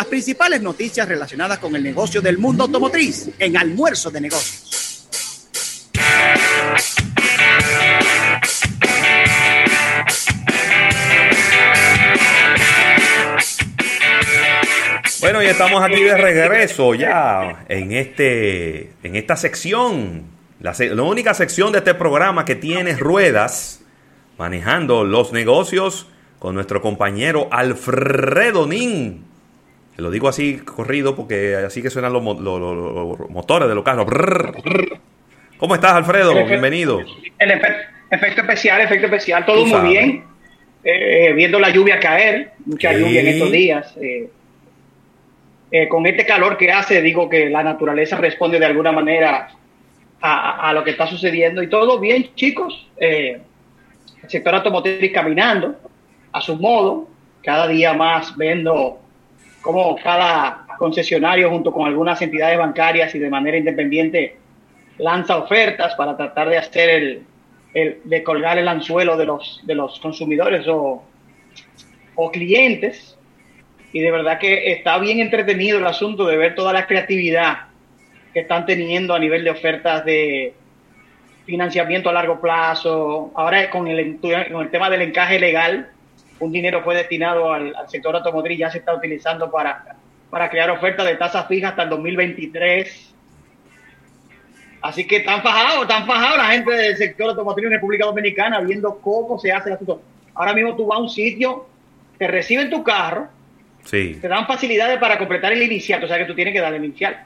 Las principales noticias relacionadas con el negocio del mundo automotriz en Almuerzo de Negocios. Bueno, y estamos aquí de regreso ya en este en esta sección, la, la única sección de este programa que tiene ruedas manejando los negocios con nuestro compañero Alfredo Nin. Lo digo así corrido porque así que suenan los, motores de los carros. ¿Cómo estás, Alfredo? Bienvenido. El efecto especial, efecto especial, todo muy bien. Eh, viendo la lluvia caer, mucha lluvia en estos días. Eh, eh, con este calor que hace, digo que la naturaleza responde de alguna manera a, lo que está sucediendo. Y todo bien, chicos. el sector automotriz caminando a su modo, cada día más viendo cómo cada concesionario junto con algunas entidades bancarias y de manera independiente lanza ofertas para tratar de hacer el, el de colgar el anzuelo de los, de los consumidores o, o clientes. Y de verdad que está bien entretenido el asunto de ver toda la creatividad que están teniendo a nivel de ofertas de financiamiento a largo plazo. Ahora con el, con el tema del encaje legal, un dinero fue destinado al, sector automotriz, ya se está utilizando para, para crear ofertas de tasas fijas hasta el 2023. Así que están fajados, están fajados la gente del sector automotriz en República Dominicana viendo cómo se hace el asunto. Ahora mismo tú vas a un sitio, te reciben tu carro, sí. te dan facilidades para completar el inicial, o sea que tú tienes que dar el inicial.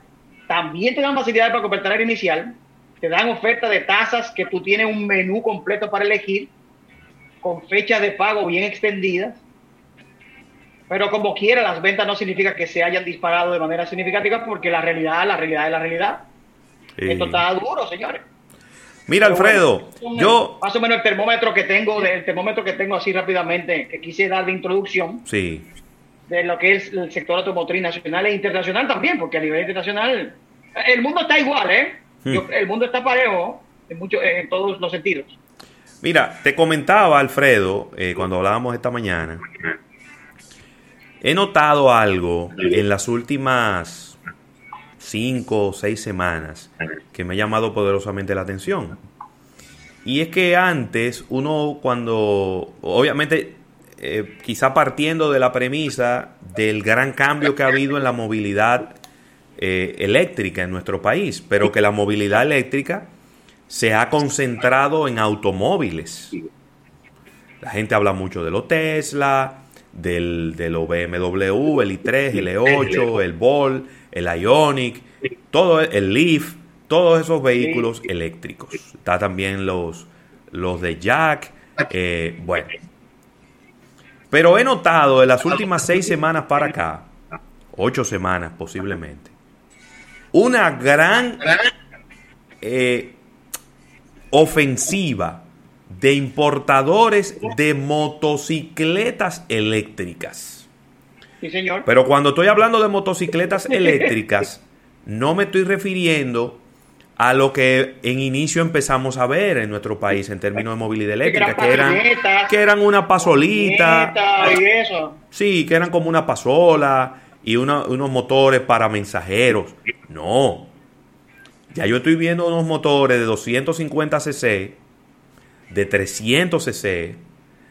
También te dan facilidades para completar el inicial, te dan ofertas de tasas que tú tienes un menú completo para elegir con fechas de pago bien extendidas. Pero como quiera, las ventas no significa que se hayan disparado de manera significativa porque la realidad, la realidad es la realidad. Esto está duro, señores. Mira, Alfredo, yo... Más o menos el termómetro que tengo, el termómetro que tengo así rápidamente, que quise dar de introducción. Sí. De lo que es el sector automotriz nacional e internacional también, porque a nivel internacional el mundo está igual, ¿eh? Hmm. el mundo está parejo en, mucho, en todos los sentidos. Mira, te comentaba, Alfredo, eh, cuando hablábamos esta mañana, he notado algo en las últimas cinco o seis semanas que me ha llamado poderosamente la atención. Y es que antes uno cuando, obviamente, eh, quizá partiendo de la premisa del gran cambio que ha habido en la movilidad eh, eléctrica en nuestro país, pero que la movilidad eléctrica se ha concentrado en automóviles. La gente habla mucho de los Tesla, del, de los BMW, el i3, el E8, el Volt, el Ionic, todo el Leaf, todos esos vehículos eléctricos. Está también los, los de Jack, eh, bueno. Pero he notado en las últimas seis semanas para acá, ocho semanas posiblemente, una gran eh, ofensiva de importadores de motocicletas eléctricas. Sí, señor. Pero cuando estoy hablando de motocicletas eléctricas, no me estoy refiriendo a lo que en inicio empezamos a ver en nuestro país en términos de movilidad eléctrica, que eran, que eran una pasolita. Sí, que eran como una pasola y unos motores para mensajeros. No, ya yo estoy viendo unos motores de 250 cc, de 300 cc,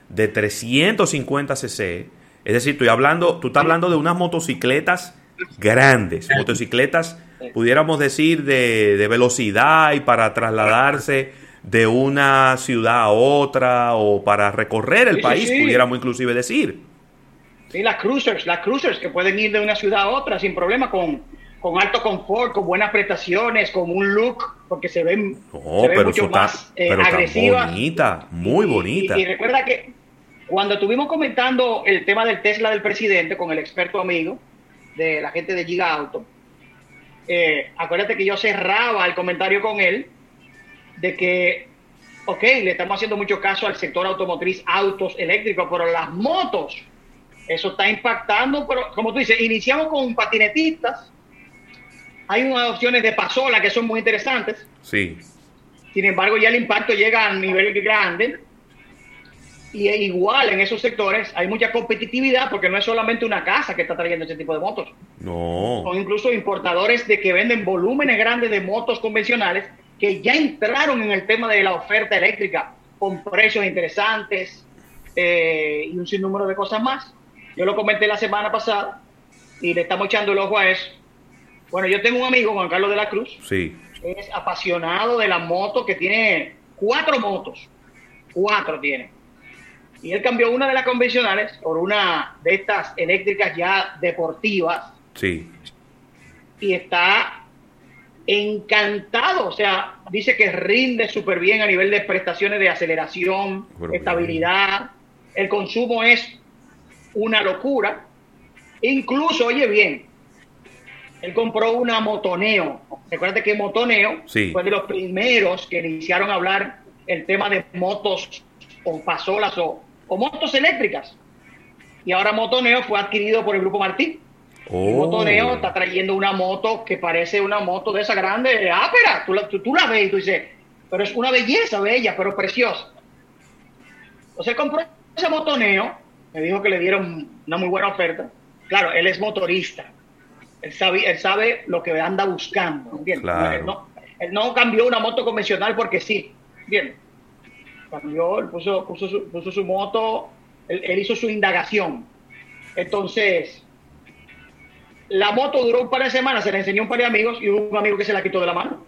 de 350 cc. Es decir, estoy hablando, tú estás hablando de unas motocicletas grandes, motocicletas, pudiéramos decir, de, velocidad y para trasladarse de una ciudad a otra o para recorrer el país, pudiéramos inclusive decir. Sí, las cruisers, las cruisers que pueden ir de una ciudad a otra sin problema con con alto confort, con buenas prestaciones, con un look, porque se ven, mucho más eh, agresivas. bonita, muy bonita. Y, recuerda que cuando estuvimos comentando el tema del Tesla del presidente con el experto amigo de la gente de Giga Auto, eh, acuérdate que yo cerraba el comentario con él de que, ok, le estamos haciendo mucho caso al sector automotriz, autos eléctricos, pero las motos, eso está impactando, pero como tú dices, iniciamos con patinetistas, hay unas opciones de pasola que son muy interesantes. Sí. Sin embargo, ya el impacto llega a nivel grande. Y igual en esos sectores hay mucha competitividad porque no es solamente una casa que está trayendo ese tipo de motos. No. Son incluso importadores de que venden volúmenes grandes de motos convencionales que ya entraron en el tema de la oferta eléctrica con precios interesantes eh, y un sinnúmero de cosas más. Yo lo comenté la semana pasada y le estamos echando el ojo a eso. Bueno, yo tengo un amigo, Juan Carlos de la Cruz, Sí. es apasionado de la moto, que tiene cuatro motos, cuatro tiene. Y él cambió una de las convencionales por una de estas eléctricas ya deportivas Sí. y está encantado. O sea, dice que rinde súper bien a nivel de prestaciones de aceleración, Pero estabilidad. El consumo es una locura. Incluso, oye bien, él compró una Motoneo. Recuerda que Motoneo Sí. fue de los primeros que iniciaron a hablar el tema de motos o pasolas o, o motos eléctricas. Y ahora Motoneo fue adquirido por el Grupo Martín. Oh. Motoneo está trayendo una moto que parece una moto de esa grande, ápera. Tú la, tú, tú la ves y tú dices, pero es una belleza bella, pero preciosa. Entonces compró ese Motoneo, me dijo que le dieron una muy buena oferta. Claro, él es motorista. Él sabe, él sabe lo que anda buscando, ¿entiendes? Claro. Él, no, él no cambió una moto convencional porque sí, ¿entiendes? Cambió, él puso, puso, su, puso su moto, él, él hizo su indagación. Entonces, la moto duró un par de semanas, se la enseñó un par de amigos y hubo un amigo que se la quitó de la mano.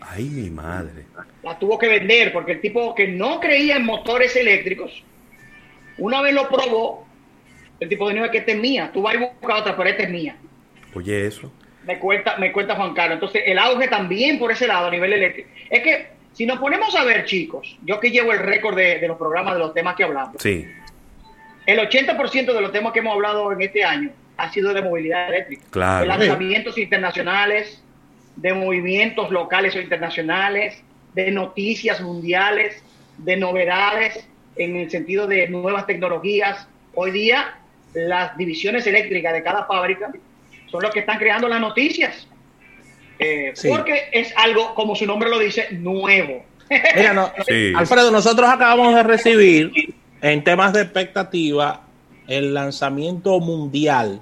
Ay, mi madre. La tuvo que vender porque el tipo que no creía en motores eléctricos, una vez lo probó, el tipo dijo que esta es mía, tú vas a buscar otra, pero esta es mía. Oye, eso. Me cuenta, me cuenta Juan Carlos. Entonces, el auge también por ese lado a nivel eléctrico. Es que si nos ponemos a ver, chicos, yo que llevo el récord de, de los programas, de los temas que hablamos, Sí. el 80% de los temas que hemos hablado en este año ha sido de movilidad eléctrica. Claro. De lanzamientos internacionales, de movimientos locales o internacionales, de noticias mundiales, de novedades en el sentido de nuevas tecnologías. Hoy día, las divisiones eléctricas de cada fábrica son los que están creando las noticias. Eh, Sí. Porque es algo, como su nombre lo dice, nuevo. Mira, no- Sí. Alfredo, nosotros acabamos de recibir en temas de expectativa el lanzamiento mundial,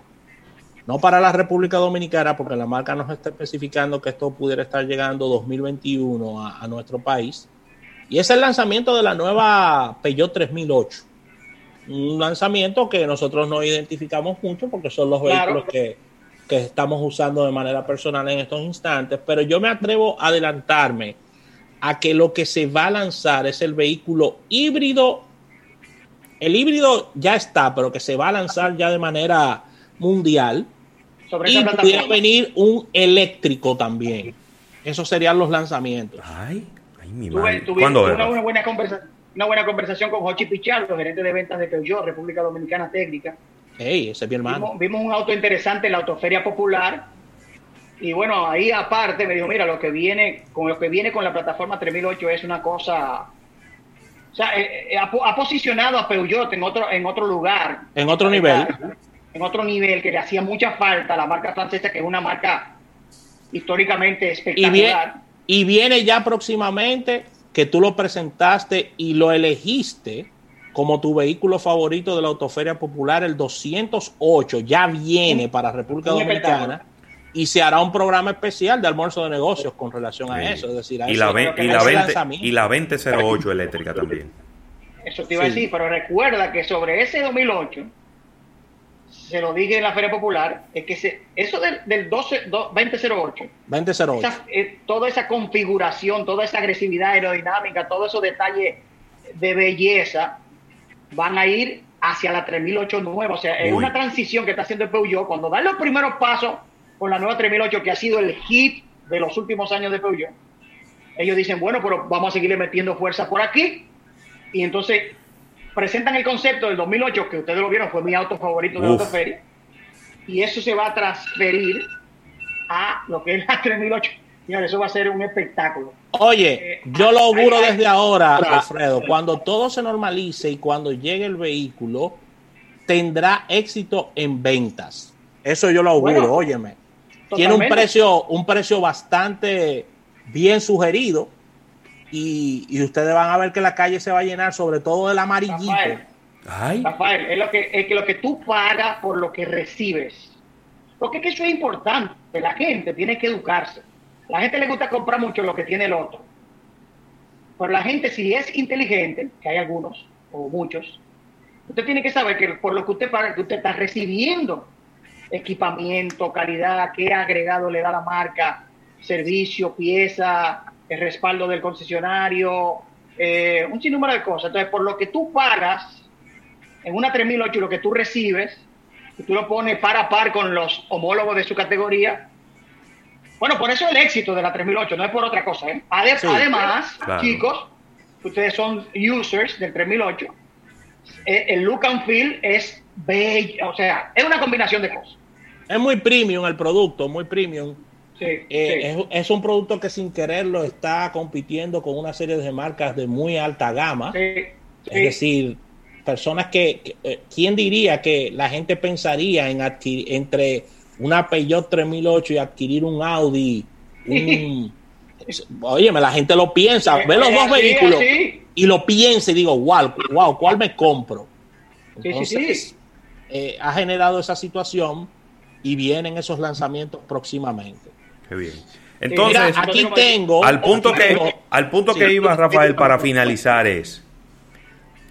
no para la República Dominicana, porque la marca nos está especificando que esto pudiera estar llegando 2021 a, a nuestro país, y es el lanzamiento de la nueva Peugeot 3008. Un lanzamiento que nosotros no identificamos mucho porque son los Claro. vehículos que, que estamos usando de manera personal en estos instantes, pero yo me atrevo a adelantarme a que lo que se va a lanzar es el vehículo híbrido. El híbrido ya está, pero que se va a lanzar ya de manera mundial. Sobre Y pudiera venir un eléctrico también. Esos serían los lanzamientos. Ay, ay, mi madre. tuve ¿Cuándo una, era? una buena conversa- una buena conversación con Jochi Pichardo, gerente de ventas de Peugeot, República Dominicana Técnica. Hey, ese es mi hermano. Vimos, vimos un auto interesante en la Autoferia Popular. Y bueno, ahí aparte me dijo, mira, lo que viene con lo que viene con la plataforma 3008 es una cosa... O sea, eh, eh, ha, po- ha posicionado a Peugeot en otro, en otro lugar. En otro nivel. En otro nivel que le hacía mucha falta a la marca francesa, que es una marca históricamente Y, espectacular. vie- y viene ya próximamente que tú lo presentaste y lo elegiste como tu vehículo favorito de la Autoferia Popular, el 208. Ya viene para República Dominicana y se hará un programa especial de almuerzo de negocios con relación a Sí. eso. Es decir, a y, la, ve- y, la ese 20, lanzamiento. y la 2008 eléctrica también. Eso te iba a decir, pero recuerda que sobre ese 2008, se lo dije en la Feria Popular, es que se, eso del, del 12, do- 2008, 2008. esa- eh, toda esa configuración, toda esa agresividad aerodinámica, todos esos detalles de belleza, van a ir hacia la 3008 nueva. O sea, es Uy. una transición que está haciendo el Peugeot. Cuando dan los primeros pasos con la nueva 3008, que ha sido el hit de los últimos años de Peugeot, ellos dicen, bueno, pero vamos a seguirle metiendo fuerza por aquí. Y entonces presentan el concepto del 2008, que ustedes lo vieron, fue mi auto favorito de la autoferia. Y eso se va a transferir a lo que es la 3008. Señores, eso va a ser un espectáculo. Oye, Eh, yo lo auguro desde ahora. Alfredo, cuando todo se normalice y cuando llegue el vehículo, tendrá éxito en ventas. Eso yo lo auguro, Bueno, óyeme. Tiene un precio, un precio bastante bien sugerido y, ustedes van a ver que la calle se va a llenar, sobre todo del amarillito. Rafael, es, lo que, es que lo que tú pagas por lo que recibes. Porque es que eso es importante. La gente tiene que educarse. La gente le gusta comprar mucho lo que tiene el otro. Pero la gente, si es inteligente, que hay algunos o muchos, usted tiene que saber que por lo que usted paga, que usted está recibiendo equipamiento, calidad, qué agregado le da la marca, servicio, pieza, el respaldo del concesionario, eh, un sinnúmero de cosas. Entonces, por lo que tú pagas en una 3008 lo que tú recibes, y tú lo pones par a par con los homólogos de su categoría, bueno, por eso el éxito de la 3008, no es por otra cosa. ¿eh? Además, chicos, ustedes son users del 3008, eh, el look and feel es bello, o sea, es una combinación de cosas. Es muy premium el producto, muy premium. Eh, es, un producto que sin quererlo está compitiendo con una serie de marcas de muy alta gama. es decir, personas que, ¿quién diría que la gente pensaría en adquirir entre una Peugeot 3008 y adquirir un Audi, un, óyeme, la gente lo piensa, ve los dos vehículos y lo piensa y digo, wow, wow, ¿cuál me compro? Entonces, eh, ha generado esa situación y vienen esos lanzamientos próximamente. Qué bien. Entonces, aquí tengo al punto que al punto que iba Rafael para finalizar es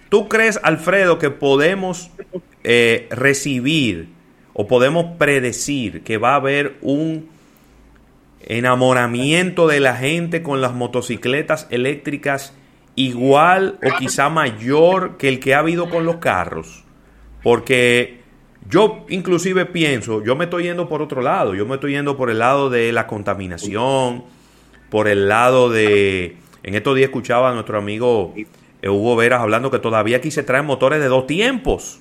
¿Tú crees, Alfredo, que podemos eh, recibir o podemos predecir que va a haber un enamoramiento de la gente con las motocicletas eléctricas igual o quizá mayor que el que ha habido con los carros. Porque yo inclusive pienso, yo me estoy yendo por otro lado, yo me estoy yendo por el lado de la contaminación, por el lado de... En estos días escuchaba a nuestro amigo eh, Hugo Veras hablando que todavía aquí se traen motores de dos tiempos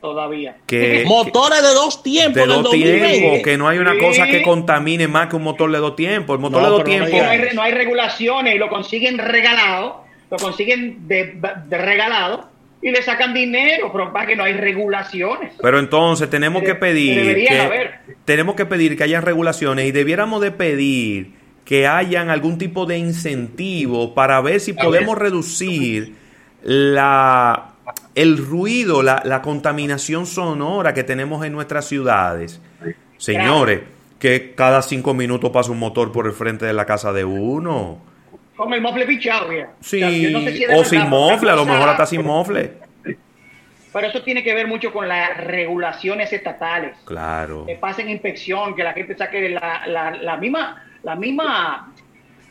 todavía. Que, Motores de dos tiempos. De dos tiempos, que no hay una cosa que contamine más que un motor de dos tiempos. El motor de dos tiempos. No hay, no hay, regulaciones y lo consiguen regalado, lo consiguen de, regalado y le sacan dinero, pero para que no hay regulaciones. Pero entonces tenemos que pedir que, tenemos que pedir que haya regulaciones y debiéramos de pedir que hayan algún tipo de incentivo para ver si podemos reducir la el ruido, la, contaminación sonora que tenemos en nuestras ciudades. Señores, que cada cinco minutos pasa un motor por el frente de la casa de uno. Con el mofle pichado, Sí, o sin mofle, a lo mejor hasta sin mofle. Pero eso tiene que ver mucho con las regulaciones estatales. Claro. Que pasen inspección, que la gente saque la, la, misma la misma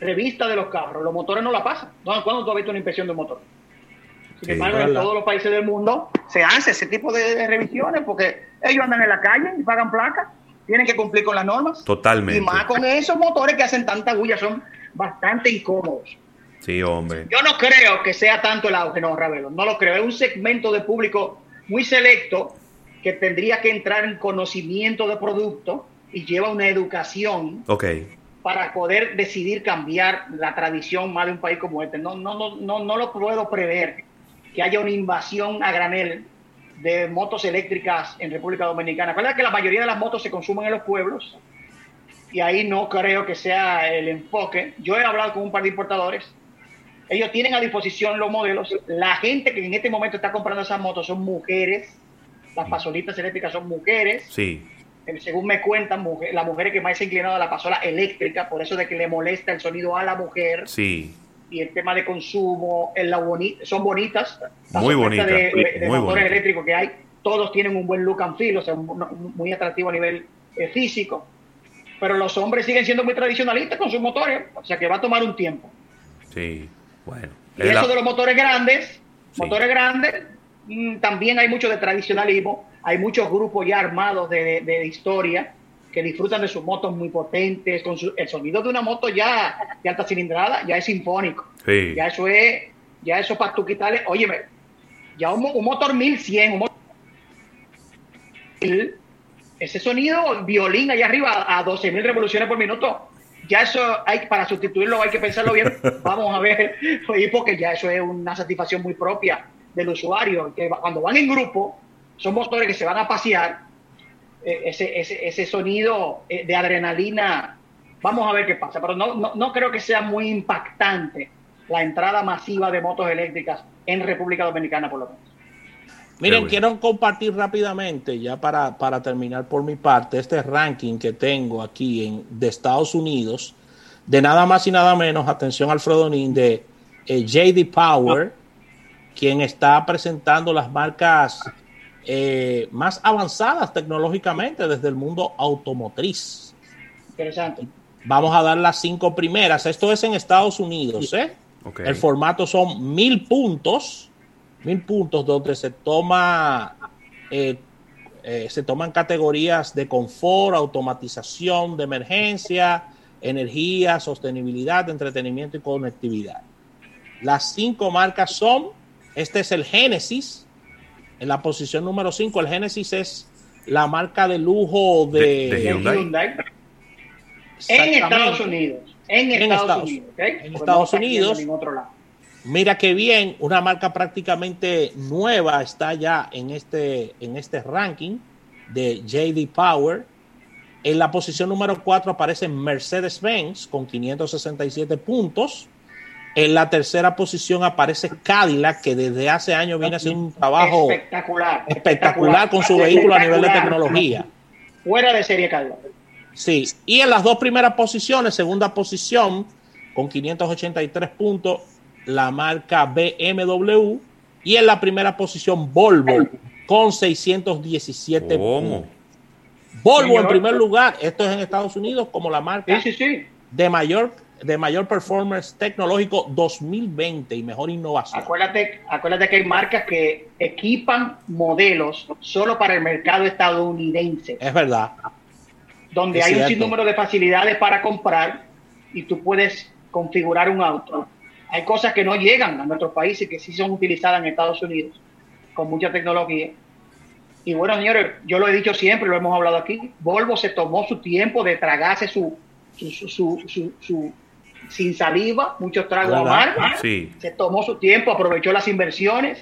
revista de los carros. Los motores no la pasan. ¿Cuándo tú has visto una inspección de un motor? Sin embargo, en todos los países del mundo se hace ese tipo de revisiones porque ellos andan en la calle y pagan placas, tienen que cumplir con las normas. Totalmente. Y más con esos motores que hacen tanta bulla, son bastante incómodos. Sí, hombre. Yo no creo que sea tanto el auge, no, Ravelo, no lo creo. Es un segmento de público muy selecto que tendría que entrar en conocimiento de producto y lleva una educación para poder decidir cambiar la tradición más de un país como este. No, no, no, no, no lo puedo prever que haya una invasión a granel de motos eléctricas en República Dominicana. Acuérdate que la mayoría de las motos se consumen en los pueblos y ahí no creo que sea el enfoque. Yo he hablado con un par de importadores. Ellos tienen a disposición los modelos. La gente que en este momento está comprando esas motos son mujeres. Las pasolitas eléctricas son mujeres. Sí. Eh, según me cuentan, las mujeres que más se inclinado a la pasola eléctrica, por eso de que le molesta el sonido a la mujer. Sí y el tema de consumo, en la son bonitas. muy bonitas. De, motores eléctricos que hay, todos tienen un buen look and feel, o sea, muy atractivo a nivel eh, físico. Pero los hombres siguen siendo muy tradicionalistas con sus motores, o sea que va a tomar un tiempo. Sí, bueno. Y eso de los motores grandes, motores grandes, mm, también hay mucho de tradicionalismo, hay muchos grupos ya armados de, de historia que disfrutan de sus motos muy potentes, con el sonido de una moto ya de alta cilindrada ya es sinfónico. Ya eso es, ya eso para tú quitarle, óyeme, ya un, motor 1100, un motor ese sonido violín allá arriba a 12.000 revoluciones por minuto, ya eso hay para sustituirlo hay que pensarlo bien. Vamos a ver, porque ya eso es una satisfacción muy propia del usuario, que cuando van en grupo, son motores que se van a pasear ese, ese, ese sonido eh, de adrenalina. Vamos a ver qué pasa, pero no, no, no creo que sea muy impactante la entrada masiva de motos eléctricas en República Dominicana, por lo menos. Miren, quiero compartir rápidamente, ya para, para, terminar por mi parte, este ranking que tengo aquí en, de Estados Unidos, de nada más y nada menos, atención Alfredo Nin, de eh, JD Power, quien está presentando las marcas eh, más avanzadas tecnológicamente desde el mundo automotriz. Interesante. Vamos a dar las cinco primeras. Esto es en Estados Unidos, ¿eh? El formato son mil puntos, mil puntos donde se toma, eh, eh, se toman categorías de confort, automatización, de emergencia, energía, sostenibilidad, entretenimiento y conectividad. Las cinco marcas son, este es el Genesis, en la posición número 5, el Genesis es la marca de lujo de, Hyundai. En Estados Unidos. En Estados, Unidos. En Estados Unidos. Mira qué bien, una marca prácticamente nueva está ya en este, en este ranking de JD Power. En la posición número 4 aparece Mercedes-Benz con 567 puntos. En la tercera posición aparece Cadillac, que desde hace años viene haciendo un trabajo espectacular, espectacular con su vehículo a nivel de tecnología. Fuera de serie Cadillac. Sí, y en las dos primeras posiciones, segunda posición con 583 puntos, la marca BMW, y en la primera posición Volvo con 617 puntos. Volvo en primer lugar, esto es en Estados Unidos como la marca de mayor de mayor performance tecnológico 2020 y mejor innovación. Acuérdate, acuérdate que hay marcas que equipan modelos solo para el mercado estadounidense. Es verdad. Donde hay un sinnúmero de facilidades para comprar y tú puedes configurar un auto. Hay cosas que no llegan a nuestros países que sí son utilizadas en Estados Unidos con mucha tecnología. Y bueno, señores, yo lo he dicho siempre, lo hemos hablado aquí, Volvo se tomó su tiempo de tragarse su, su, su, su sin saliva, muchos tragos amargos. Se tomó su tiempo, aprovechó las inversiones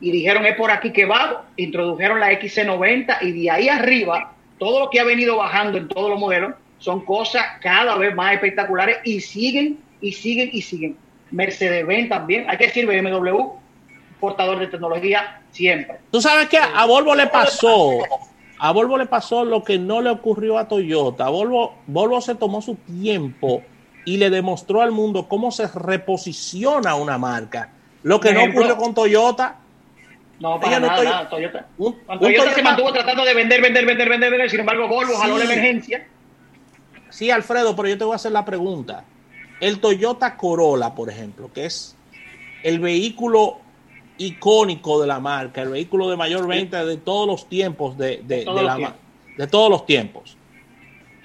y dijeron es por aquí que va. Introdujeron la XC90 y de ahí arriba, todo lo que ha venido bajando en todos los modelos son cosas cada vez más espectaculares y siguen y siguen y siguen. Mercedes-Benz también, hay que decir BMW, portador de tecnología siempre. Tú sabes que a Volvo le pasó a Volvo le pasó lo que no le ocurrió a Toyota. Volvo, Volvo se tomó su tiempo y le demostró al mundo cómo se reposiciona una marca. Lo que no ocurrió con Toyota. No, para nada, Toyota. Toyota, se mantuvo tratando de vender, vender, vender, vender, vender. Sin embargo, Volvo jaló la emergencia. Sí, Alfredo, pero yo te voy a hacer la pregunta. El Toyota Corolla, por ejemplo, que es el vehículo icónico de la marca, el vehículo de mayor venta de todos los tiempos de, de, la, de todos los tiempos.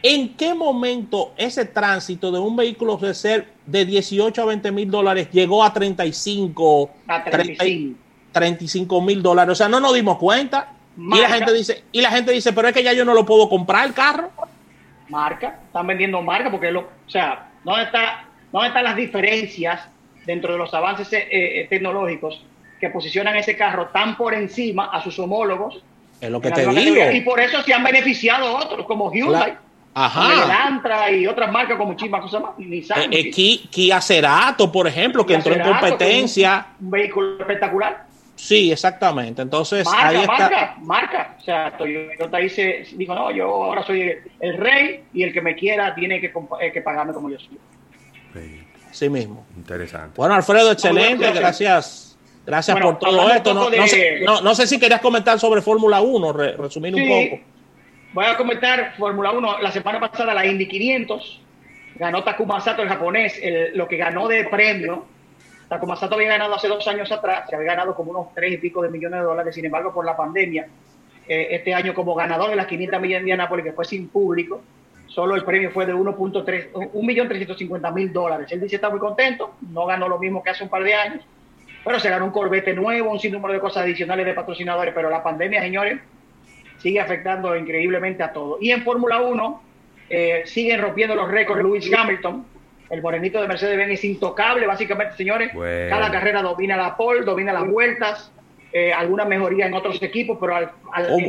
¿En qué momento ese tránsito de un vehículo de ser de 18 a 20 mil dólares llegó a 35, a 35 mil dólares? O sea, no nos dimos cuenta. Y la gente dice, y la gente dice, pero es que ya yo no lo puedo comprar el carro. Marca, están vendiendo marca porque lo, o sea, ¿dónde está, dónde están las diferencias dentro de los avances eh, eh, tecnológicos que posicionan ese carro tan por encima a sus homólogos. Es lo que te digo. Y por eso se han beneficiado otros, como Hyundai. Ajá. El Antra y otras marcas como muchísimas cosas más. Nissan, eh, eh Kia, Cerato, por ejemplo, que entró en competencia. Un, vehículo espectacular. Sí, exactamente. Entonces, marca, ahí está. Marca, marca. O sea, Toyota dice, digo, no, yo ahora soy el rey y el que me quiera tiene que, eh, que pagarme como yo soy. Sí mismo. Interesante. Bueno, Alfredo, excelente. Gracias Gracias por todo esto. No, sé, si querías comentar sobre Fórmula 1, resumir un poco. Voy a comentar Fórmula 1. La semana pasada la Indy 500 ganó Takuma Sato, el japonés, lo que ganó de premio. Takuma Sato había ganado hace dos años atrás, se había ganado como unos tres y pico de millones de dólares. Sin embargo, por la pandemia, eh, este año como ganador de las 500 millas de Indianápolis, que fue sin público, solo el premio fue de 1.3, 1.350.000 dólares. Él dice está muy contento, no ganó lo mismo que hace un par de años, bueno, se ganó un corbete nuevo, un sinnúmero de cosas adicionales de patrocinadores, pero la pandemia, señores, sigue afectando increíblemente a todos. Y en Fórmula 1 eh, siguen rompiendo los récords Lewis Hamilton. El morenito de Mercedes-Benz es intocable, básicamente, señores. Cada carrera domina la pole, domina las vueltas, eh, alguna mejoría en otros equipos, pero al,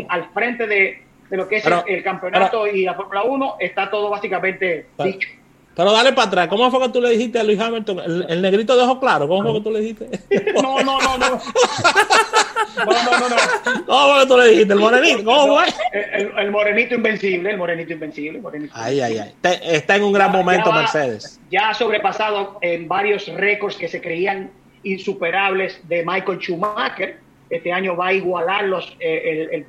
al, frente de, lo que es el, campeonato y la Fórmula 1 está todo básicamente dicho. Pero dale para atrás. ¿Cómo fue que tú le dijiste a Luis Hamilton? El, negrito de ojos claros. ¿Cómo fue que tú le dijiste? No, no, no, no. No, no, no, no. ¿Cómo que tú le dijiste? ¿El morenito? ¿Cómo fue? El, morenito invencible, el morenito invencible. Morenito ay, ay, ay. está en un gran momento Mercedes. Ya ha sobrepasado en varios récords que se creían insuperables de Michael Schumacher. Este año va a igualar los, eh,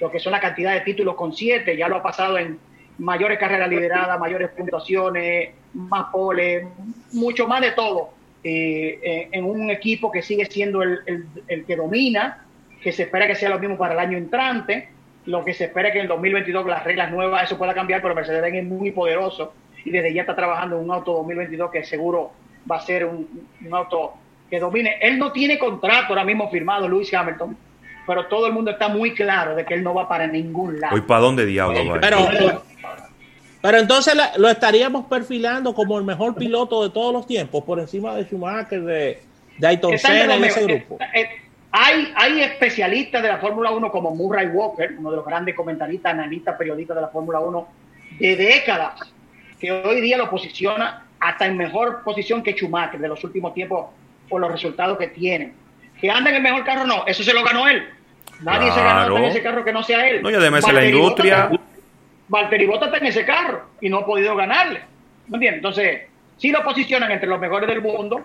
lo que son la cantidad de títulos con siete. Ya lo ha pasado en mayores carreras lideradas, mayores puntuaciones, más pole, mucho más de todo. Eh, eh, en un equipo que sigue siendo el, que domina, que se espera que sea lo mismo para el año entrante, lo que se espera que en el 2022 con las reglas nuevas eso pueda cambiar, pero Mercedes-Benz es muy poderoso y desde ya está trabajando en un auto 2022 que seguro va a ser un, auto que domine. Él no tiene contrato ahora mismo firmado, Lewis Hamilton, pero todo el mundo está muy claro de que él no va para ningún lado. ¿Y para dónde diablo va? Pero, pero entonces lo estaríamos perfilando como el mejor piloto de todos los tiempos, por encima de Schumacher, de, de Ayton Senna en ese grupo. Eh, eh, hay, hay especialistas de la Fórmula 1 como Murray Walker, uno de los grandes comentaristas, analistas, periodistas de la Fórmula 1 de décadas, que hoy día lo posiciona hasta en mejor posición que Schumacher de los últimos tiempos por los resultados que tiene. Que anda en el mejor carro, no, eso se lo ganó él. Nadie se ganó en ese carro que no sea él. No, y además la industria. Valtteri Bottas está en ese carro y no ha podido ganarle. ¿Me entiendes? Entonces, si lo posicionan entre los mejores del mundo,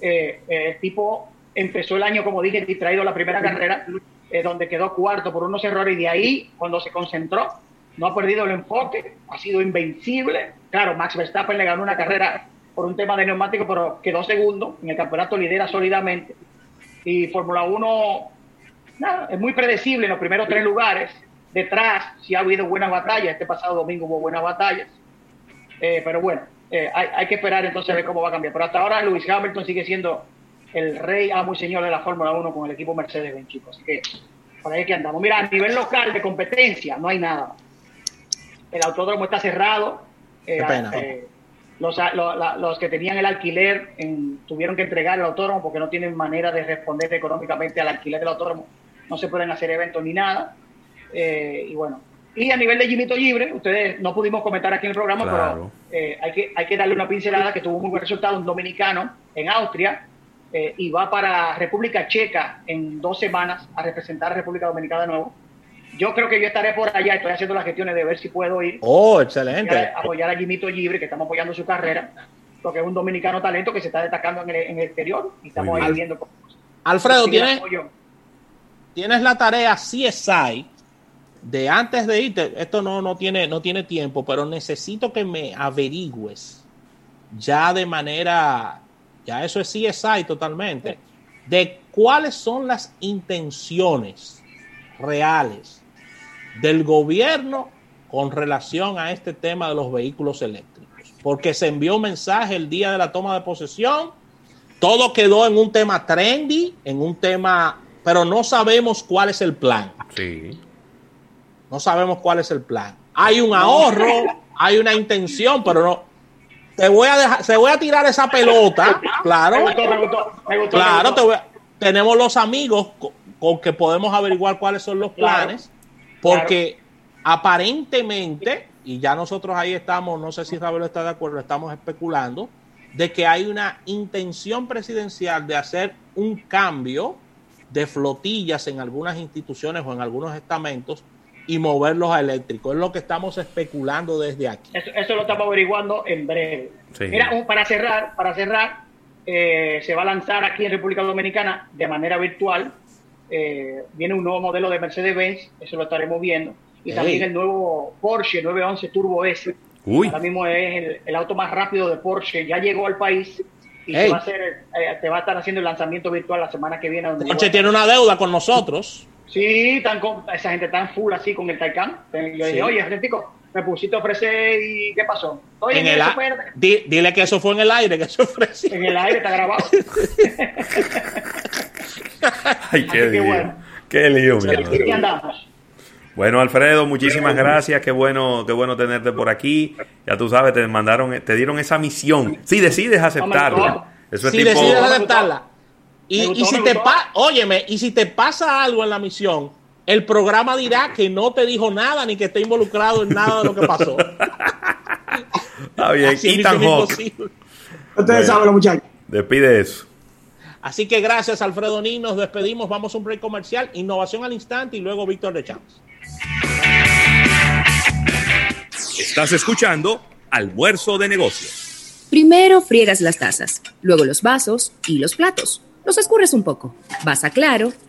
eh, eh, el tipo empezó el año, como dije, distraído la primera carrera, eh, donde quedó cuarto por unos errores y de ahí, cuando se concentró, no ha perdido el enfoque, ha sido invencible. Claro, Max Verstappen le ganó una carrera por un tema de neumático, pero quedó segundo. En el campeonato lidera sólidamente. Y Fórmula 1, nada, es muy predecible en los primeros tres lugares detrás si ha habido buenas batallas. Este pasado domingo hubo buenas batallas. Eh, pero bueno, eh, hay, que esperar entonces a ver cómo va a cambiar. Pero hasta ahora Lewis Hamilton sigue siendo el rey amo y señor de la Fórmula 1 con el equipo Mercedes-Benz, chicos. Así que por ahí que andamos. Mira, a nivel local de competencia no hay nada. El autódromo está cerrado. Eh, los, los, que tenían el alquiler tuvieron que entregar el autódromo porque no tienen manera de responder económicamente al alquiler del autódromo. No se pueden hacer eventos ni nada. Eh, y bueno, y a nivel de Jimito Libre, ustedes no pudimos comentar aquí en el programa, pero eh, hay, que, hay que darle una pincelada que tuvo un muy buen resultado, un dominicano en Austria, eh, y va para República Checa en dos semanas a representar a República Dominicana de nuevo. Yo creo que yo estaré por allá, estoy haciendo las gestiones de ver si puedo ir. Oh, excelente. Apoyar a Jimito Libre, que estamos apoyando su carrera, porque es un dominicano talento que se está destacando en el, exterior y estamos ahí viendo Alfredo, ¿tienes, tienes la tarea CSI de antes de irte, esto no, no, tiene, no tiene tiempo, pero necesito que me averigües ya de manera, ya eso es CSI totalmente, de cuáles son las intenciones reales del gobierno con relación a este tema de los vehículos eléctricos. Porque se envió un mensaje el día de la toma de posesión, todo quedó en un tema trendy, en un tema, pero no sabemos cuál es el plan. Sí. No sabemos cuál es el plan. Hay un ahorro, hay una intención, pero no. Te voy a dejar, se voy a tirar esa pelota, claro. claro, tenemos los amigos con, que podemos averiguar cuáles son los planes, porque aparentemente, y ya nosotros ahí estamos, no sé si Raúl está de acuerdo, estamos especulando, de que hay una intención presidencial de hacer un cambio de flotillas en algunas instituciones o en algunos estamentos y moverlos a eléctricos. Es lo que estamos especulando desde aquí. Eso, lo estamos averiguando en breve. Mira, para cerrar, para cerrar, eh, se va a lanzar aquí en República Dominicana de manera virtual. Eh, viene un nuevo modelo de Mercedes-Benz, eso lo estaremos viendo. Y también el nuevo Porsche 911 Turbo S. Ahora mismo es el, auto más rápido de Porsche. Ya llegó al país y se va a hacer, eh, te va a estar haciendo el lanzamiento virtual la semana que viene. Porsche tiene una deuda con nosotros. Sí, tan esa gente tan full así con el Taycan. Yo dije, oye, Argentico, me pusiste a ofrecer y ¿qué pasó? en el dile que eso fue en el aire, que eso ofreció. En el aire está grabado. Ay, qué lío. Bueno. Qué lío, mi andamos. Bueno, Alfredo, muchísimas gracias. Qué bueno, qué bueno tenerte por aquí. Ya tú sabes, te mandaron, te dieron esa misión. Si decides aceptarla. Eso es si decides aceptarla y, si te óyeme, y si te pasa algo en la misión, el programa dirá que no te dijo nada ni que esté involucrado en nada de lo que pasó. Está bien. Ethan imposible. Ustedes Bueno. saben, los muchachos. Despide eso. Así que gracias, Alfredo Nin. Nos despedimos. Vamos a un break comercial. Innovación al instante y luego Víctor de Champs. Estás escuchando Almuerzo de Negocios. Primero friegas las tazas, luego los vasos y los platos. Los escurres un poco. Vas a Claro,